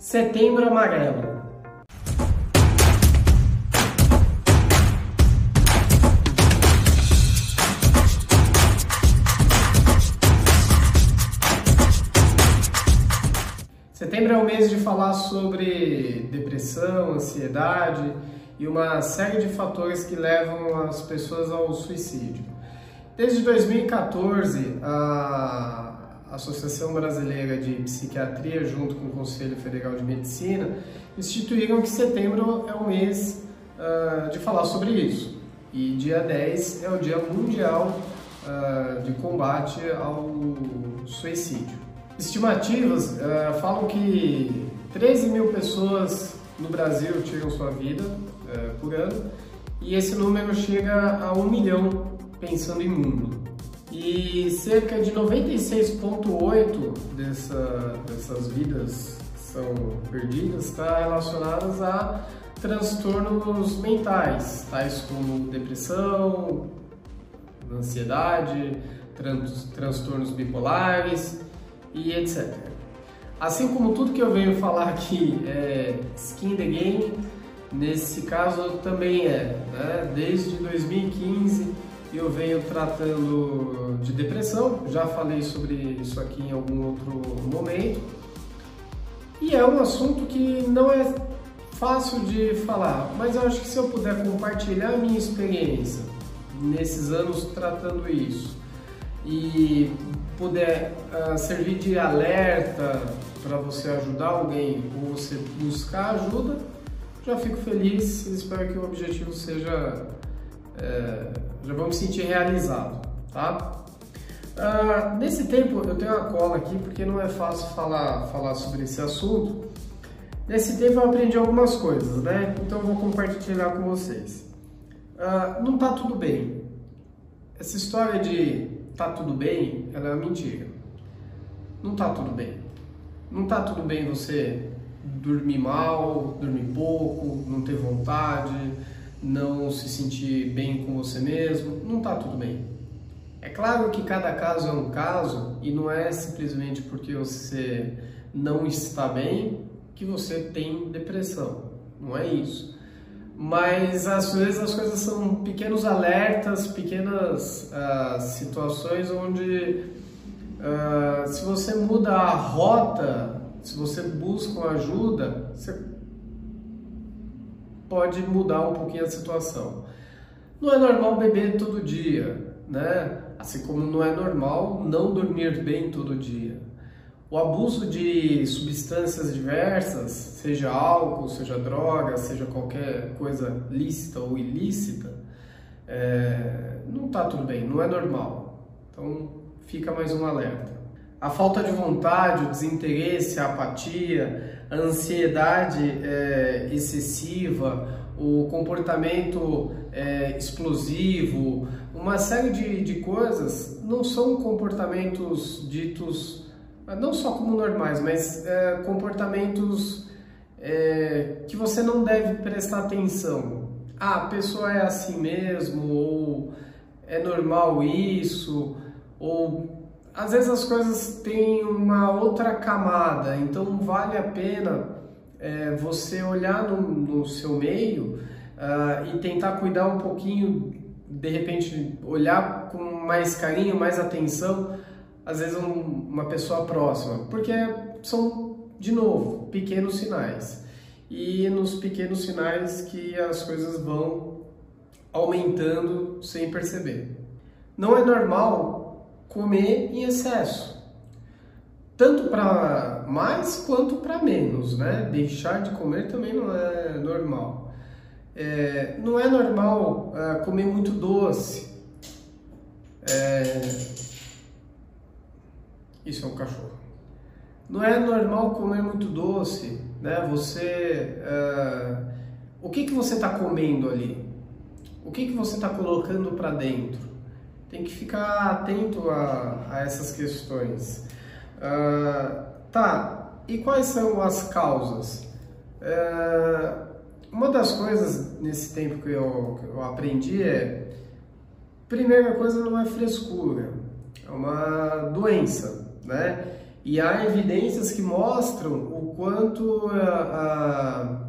Setembro Amarelo. Setembro é o mês de falar sobre depressão, ansiedade e uma série de fatores que levam as pessoas ao suicídio. Desde 2014, a Associação Brasileira de Psiquiatria, junto com o Conselho Federal de Medicina, instituíram que setembro é o mês uh, de falar sobre isso. E dia 10 é o Dia Mundial uh, de Combate ao Suicídio. Estimativas uh, falam que 13 mil pessoas no Brasil tiram sua vida por ano e esse número chega a um milhão pensando em mundo. E cerca de 96,8% dessa, dessas vidas são perdidas está relacionadas a transtornos mentais, tais como depressão, ansiedade, trans, transtornos bipolares e etc. Assim como tudo que eu venho falar aqui é skin the game, nesse caso também é, né? desde 2015 eu venho tratando de depressão, já falei sobre isso aqui em algum outro momento. E é um assunto que não é fácil de falar, mas eu acho que se eu puder compartilhar a minha experiência nesses anos tratando isso e puder uh, servir de alerta para você ajudar alguém ou você buscar ajuda, já fico feliz e espero que o objetivo seja é, já me sentir realizado, tá? Ah, nesse tempo eu tenho uma cola aqui porque não é fácil falar, falar sobre esse assunto. Nesse tempo eu aprendi algumas coisas, né? Então eu vou compartilhar com vocês. Ah, não tá tudo bem. Essa história de tá tudo bem, ela é uma mentira. Não tá tudo bem. Não tá tudo bem você dormir mal, dormir pouco, não ter vontade, não se sentir bem com você mesmo, não está tudo bem. É claro que cada caso é um caso e não é simplesmente porque você não está bem que você tem depressão, não é isso. Mas às vezes as coisas são pequenos alertas, pequenas uh, situações onde uh, se você muda a rota, se você busca ajuda, você pode mudar um pouquinho a situação. Não é normal beber todo dia, né? Assim como não é normal não dormir bem todo dia. O abuso de substâncias diversas, seja álcool, seja droga, seja qualquer coisa lícita ou ilícita, é, não está tudo bem, não é normal. Então fica mais um alerta. A falta de vontade, o desinteresse, a apatia, a ansiedade é, excessiva, o comportamento é, explosivo, uma série de, de coisas não são comportamentos ditos não só como normais, mas é, comportamentos é, que você não deve prestar atenção. Ah, a pessoa é assim mesmo, ou é normal isso, ou às vezes as coisas têm uma outra camada, então vale a pena é, você olhar no, no seu meio uh, e tentar cuidar um pouquinho, de repente olhar com mais carinho, mais atenção, às vezes um, uma pessoa próxima, porque são, de novo, pequenos sinais. E nos pequenos sinais que as coisas vão aumentando sem perceber. Não é normal comer em excesso. Tanto para mais quanto para menos, né? Deixar de comer também não é normal. É, não é normal uh, comer muito doce. É... Isso é um cachorro. Não é normal comer muito doce, né? Você, uh... o que que você está comendo ali? O que que você está colocando para dentro? Tem que ficar atento a, a essas questões. Uh, tá, e quais são as causas? Uh, uma das coisas nesse tempo que eu, que eu aprendi é: primeira coisa, não é frescura, é uma doença, né? E há evidências que mostram o quanto a,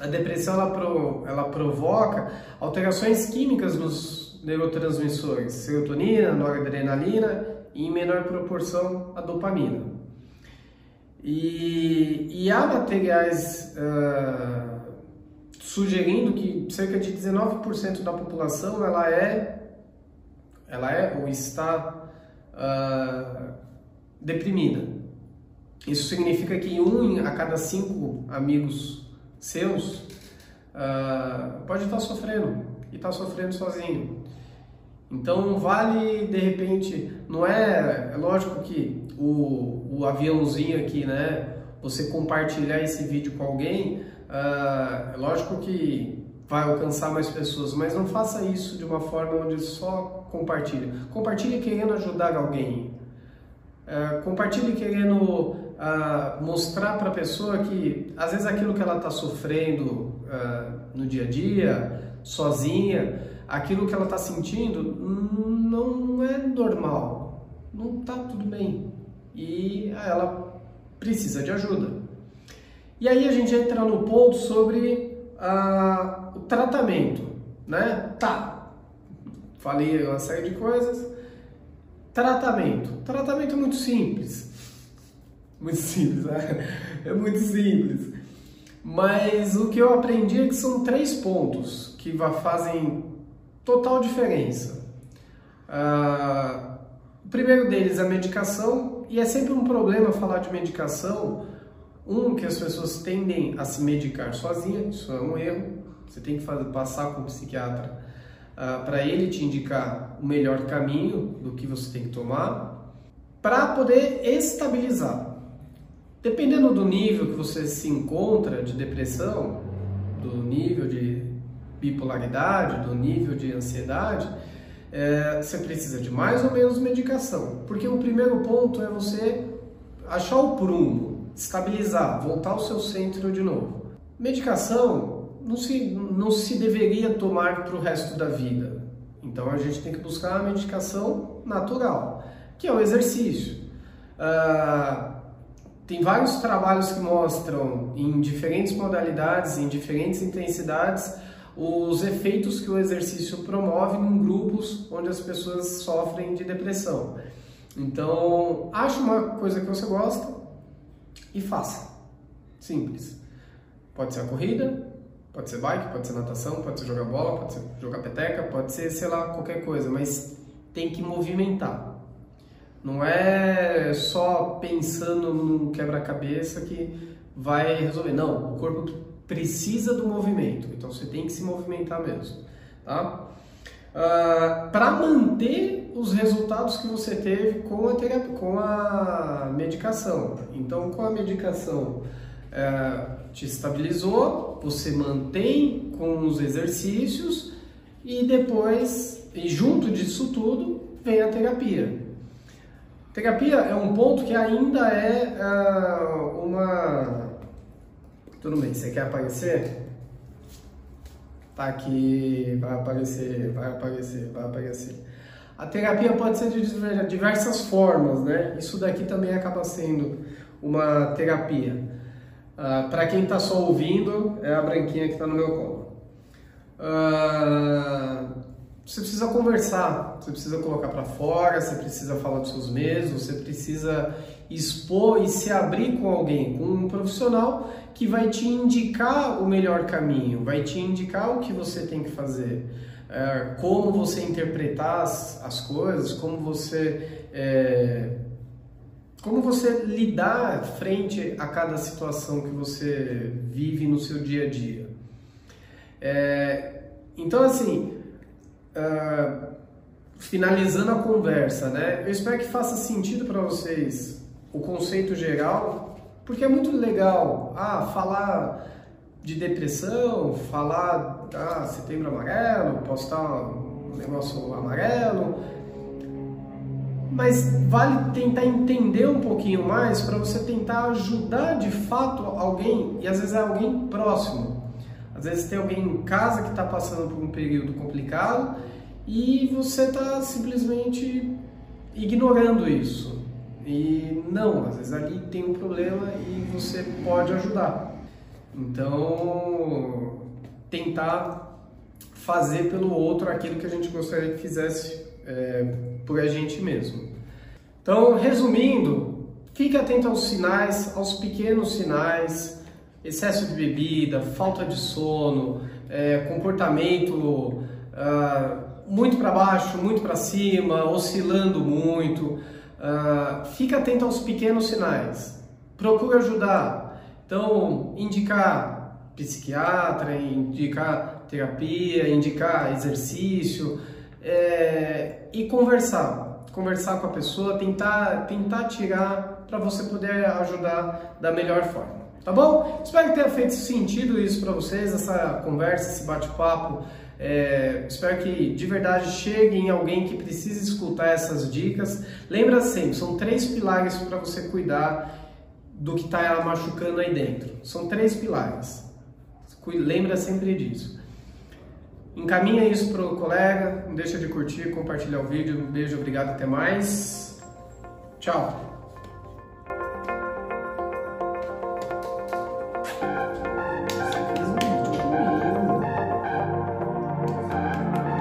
a, a depressão ela, pro, ela provoca alterações químicas nos neurotransmissores, serotonina, noradrenalina e em menor proporção a dopamina. E, e há materiais uh, sugerindo que cerca de 19% da população ela é, ela é ou está uh, deprimida. Isso significa que um a cada cinco amigos seus uh, pode estar sofrendo e está sofrendo sozinho. Então vale de repente, não é, é lógico que o, o aviãozinho aqui, né? Você compartilhar esse vídeo com alguém, uh, é lógico que vai alcançar mais pessoas, mas não faça isso de uma forma onde só compartilha. Compartilhe querendo ajudar alguém. Uh, compartilhe querendo uh, mostrar para a pessoa que às vezes aquilo que ela está sofrendo uh, no dia a dia, sozinha, aquilo que ela está sentindo não é normal, não está tudo bem e ela precisa de ajuda. E aí a gente entra no ponto sobre uh, o tratamento, né? Tá, falei uma série de coisas. Tratamento. Tratamento é muito simples. Muito simples, né? É muito simples. Mas o que eu aprendi é que são três pontos que fazem total diferença. Uh, o primeiro deles é a medicação, e é sempre um problema falar de medicação. Um, que as pessoas tendem a se medicar sozinha, isso é um erro. Você tem que fazer, passar com o psiquiatra ah, para ele te indicar o melhor caminho do que você tem que tomar, para poder estabilizar. Dependendo do nível que você se encontra de depressão, do nível de bipolaridade, do nível de ansiedade, é, você precisa de mais ou menos medicação. Porque o primeiro ponto é você achar o prumo, estabilizar, voltar ao seu centro de novo. Medicação não se, não se deveria tomar para o resto da vida. Então a gente tem que buscar a medicação natural, que é o exercício. Uh, tem vários trabalhos que mostram em diferentes modalidades, em diferentes intensidades, os efeitos que o exercício promove em grupos onde as pessoas sofrem de depressão. Então, ache uma coisa que você gosta e faça. Simples. Pode ser a corrida, pode ser bike, pode ser natação, pode ser jogar bola, pode ser jogar peteca, pode ser, sei lá, qualquer coisa, mas tem que movimentar. Não é só pensando num quebra-cabeça que vai resolver. Não, o corpo precisa do movimento, então você tem que se movimentar mesmo, tá? Uh, ah, para manter os resultados que você teve com a, terapia, com a medicação. Então, com a medicação uh, te estabilizou, você mantém com os exercícios e depois, e junto disso tudo, vem a terapia. Terapia é um ponto que ainda é uh, uma tudo bem, você quer aparecer? Tá aqui, vai aparecer, vai aparecer, vai aparecer. A terapia pode ser de diversas formas, né? Isso daqui também acaba sendo uma terapia. Uh, Para quem está só ouvindo, é a branquinha que está no meu colo. Uh, você precisa conversar, você precisa colocar para fora, você precisa falar dos seus medos, você precisa expor e se abrir com alguém, com um profissional que vai te indicar o melhor caminho, vai te indicar o que você tem que fazer, é, como você interpretar as, as coisas, como você é, como você lidar frente a cada situação que você vive no seu dia a dia. É, então assim, uh, finalizando a conversa, né? Eu espero que faça sentido para vocês o conceito geral, porque é muito legal ah, falar de depressão, falar ah, setembro amarelo, postar um negócio amarelo, mas vale tentar entender um pouquinho mais para você tentar ajudar de fato alguém, e às vezes é alguém próximo. Às vezes tem alguém em casa que está passando por um período complicado e você está simplesmente ignorando isso. E não, às vezes ali tem um problema e você pode ajudar. Então, tentar fazer pelo outro aquilo que a gente gostaria que fizesse é, por a gente mesmo. Então, resumindo, fique atento aos sinais, aos pequenos sinais, excesso de bebida, falta de sono, é, comportamento ah, muito para baixo, muito para cima, oscilando muito. Uh, fica atento aos pequenos sinais. Procure ajudar. Então, indicar psiquiatra, indicar terapia, indicar exercício é, e conversar. Conversar com a pessoa, tentar, tentar tirar para você poder ajudar da melhor forma. Tá bom? Espero que tenha feito sentido isso para vocês, essa conversa, esse bate-papo. É, espero que de verdade chegue em alguém que precise escutar essas dicas. Lembra sempre, são três pilares para você cuidar do que está machucando aí dentro. São três pilares. Lembra sempre disso. Encaminha isso para o colega, não deixa de curtir, compartilhar o vídeo. Um beijo, obrigado, até mais. Tchau!